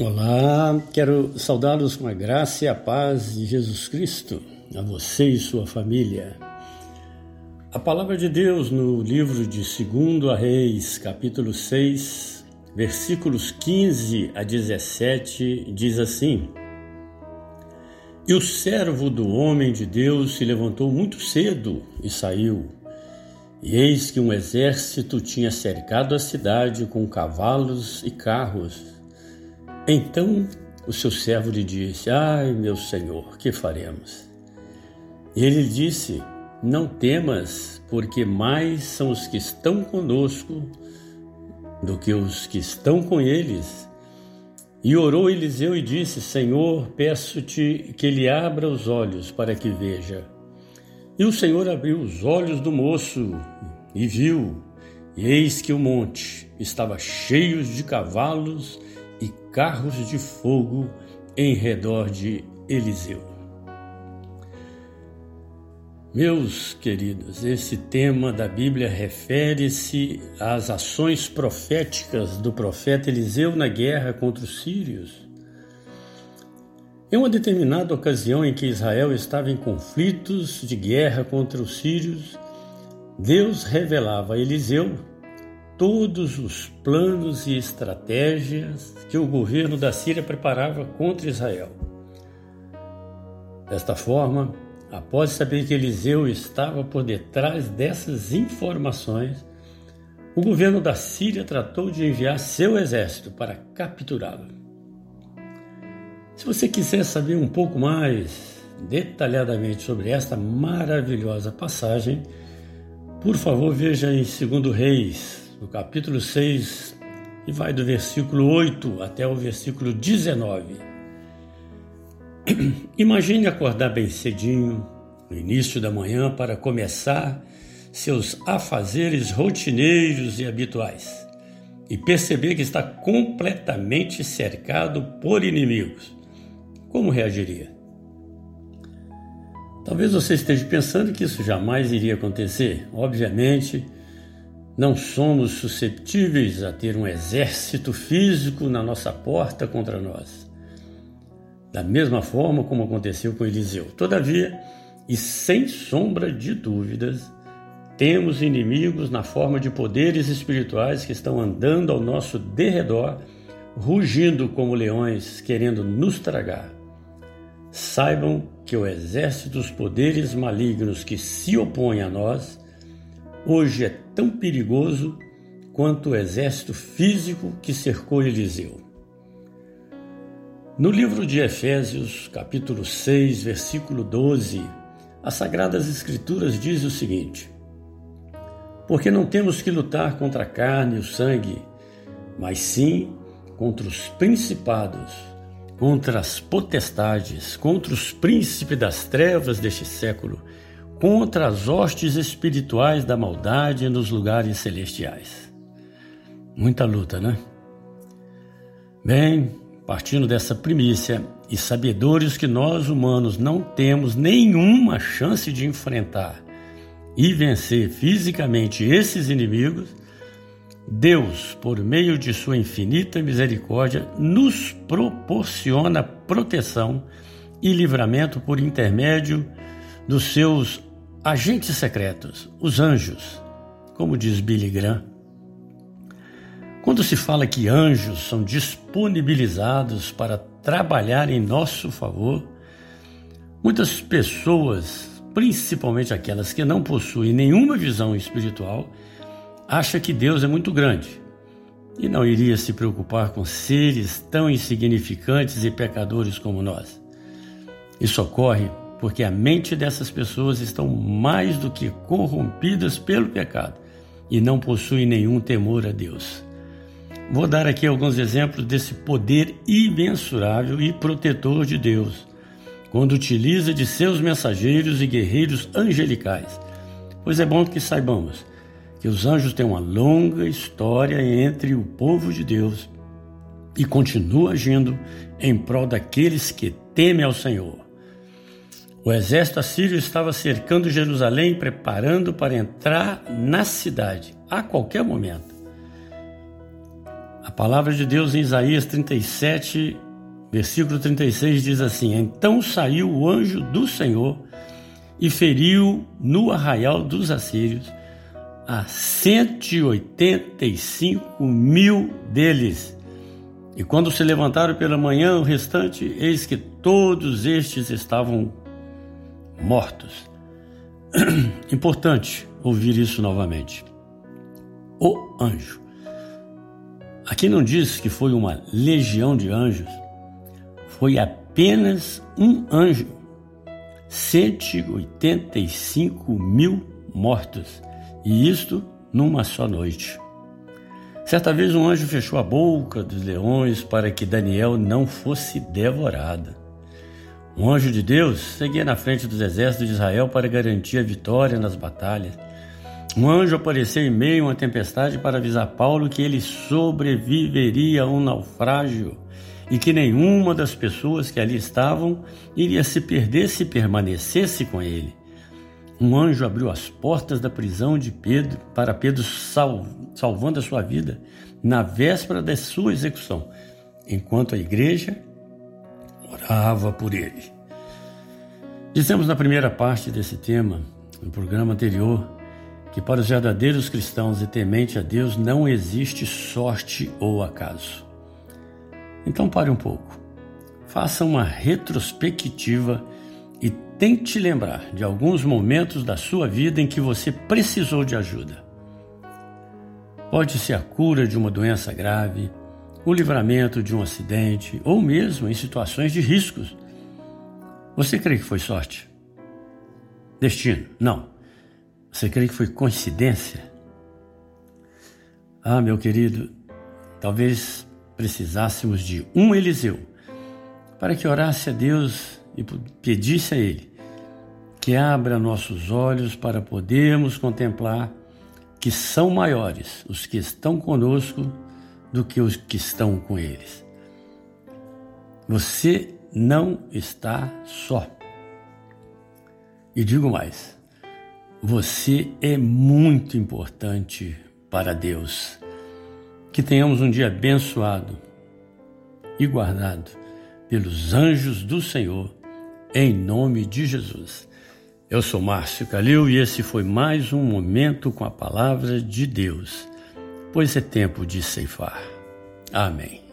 Olá, quero saudá-los com a graça e a paz de Jesus Cristo, a você e sua família. A palavra de Deus no livro de 2 a Reis, capítulo 6, versículos 15 a 17, diz assim: E o servo do homem de Deus se levantou muito cedo e saiu. E eis que um exército tinha cercado a cidade com cavalos e carros então o seu servo lhe disse: Ai, meu senhor, que faremos? E ele disse: Não temas, porque mais são os que estão conosco do que os que estão com eles. E orou Eliseu e disse: Senhor, peço-te que ele abra os olhos para que veja. E o Senhor abriu os olhos do moço e viu, e eis que o monte estava cheio de cavalos e carros de fogo em redor de Eliseu. Meus queridos, esse tema da Bíblia refere-se às ações proféticas do profeta Eliseu na guerra contra os sírios. Em uma determinada ocasião em que Israel estava em conflitos de guerra contra os sírios, Deus revelava a Eliseu todos os planos e estratégias que o governo da Síria preparava contra Israel. Desta forma, após saber que Eliseu estava por detrás dessas informações, o governo da Síria tratou de enviar seu exército para capturá-lo. Se você quiser saber um pouco mais detalhadamente sobre esta maravilhosa passagem, por favor, veja em 2 Reis no capítulo 6, e vai do versículo 8 até o versículo 19. Imagine acordar bem cedinho, no início da manhã, para começar seus afazeres rotineiros e habituais e perceber que está completamente cercado por inimigos. Como reagiria? Talvez você esteja pensando que isso jamais iria acontecer. Obviamente, não somos susceptíveis a ter um exército físico na nossa porta contra nós. Da mesma forma como aconteceu com Eliseu. Todavia, e sem sombra de dúvidas, temos inimigos na forma de poderes espirituais que estão andando ao nosso derredor, rugindo como leões, querendo nos tragar. Saibam que o exército dos poderes malignos que se opõem a nós hoje é tão perigoso quanto o exército físico que cercou Eliseu. No livro de Efésios, capítulo 6, versículo 12, as Sagradas Escrituras diz o seguinte: Porque não temos que lutar contra a carne e o sangue, mas sim contra os principados, contra as potestades, contra os príncipes das trevas deste século, contra as hostes espirituais da maldade nos lugares celestiais. Muita luta, né? Bem, partindo dessa primícia e sabedores que nós humanos não temos nenhuma chance de enfrentar e vencer fisicamente esses inimigos, Deus, por meio de sua infinita misericórdia, nos proporciona proteção e livramento por intermédio dos seus agentes secretos, os anjos, como diz Billy Graham. Quando se fala que anjos são disponibilizados para trabalhar em nosso favor, muitas pessoas, principalmente aquelas que não possuem nenhuma visão espiritual, acham que Deus é muito grande e não iria se preocupar com seres tão insignificantes e pecadores como nós. Isso ocorre porque a mente dessas pessoas estão mais do que corrompidas pelo pecado e não possuem nenhum temor a Deus. Vou dar aqui alguns exemplos desse poder imensurável e protetor de Deus, quando utiliza de seus mensageiros e guerreiros angelicais. Pois é bom que saibamos que os anjos têm uma longa história entre o povo de Deus e continuam agindo em prol daqueles que temem ao Senhor. O exército assírio estava cercando Jerusalém, preparando para entrar na cidade a qualquer momento. A palavra de Deus em Isaías 37, versículo 36 diz assim: Então saiu o anjo do Senhor e feriu no arraial dos assírios a 185 mil deles. E quando se levantaram pela manhã, o restante, eis que todos estes estavam mortos. Importante ouvir isso novamente. O anjo. Aqui não diz que foi uma legião de anjos, foi apenas um anjo. 185 mil mortos, e isto numa só noite. Certa vez um anjo fechou a boca dos leões para que Daniel não fosse devorado. Um anjo de Deus seguia na frente dos exércitos de Israel para garantir a vitória nas batalhas. Um anjo apareceu em meio a uma tempestade para avisar Paulo que ele sobreviveria a um naufrágio e que nenhuma das pessoas que ali estavam iria se perder se permanecesse com ele. Um anjo abriu as portas da prisão de Pedro para Pedro sal, salvando a sua vida na véspera da sua execução, enquanto a igreja orava por ele. Dizemos na primeira parte desse tema, no programa anterior, que para os verdadeiros cristãos e temente a Deus não existe sorte ou acaso. Então pare um pouco, faça uma retrospectiva e tente lembrar de alguns momentos da sua vida em que você precisou de ajuda. Pode ser a cura de uma doença grave, o livramento de um acidente ou mesmo em situações de riscos. Você crê que foi sorte? Destino? Não. Você crê que foi coincidência? Ah, meu querido, talvez precisássemos de um Eliseu para que orasse a Deus e pedisse a Ele que abra nossos olhos para podermos contemplar que são maiores os que estão conosco do que os que estão com eles. Você não está só. E digo mais, você é muito importante para Deus. Que tenhamos um dia abençoado e guardado pelos anjos do Senhor, em nome de Jesus. Eu sou Márcio Calil e esse foi mais um momento com a palavra de Deus pois é tempo de ceifar. Amém.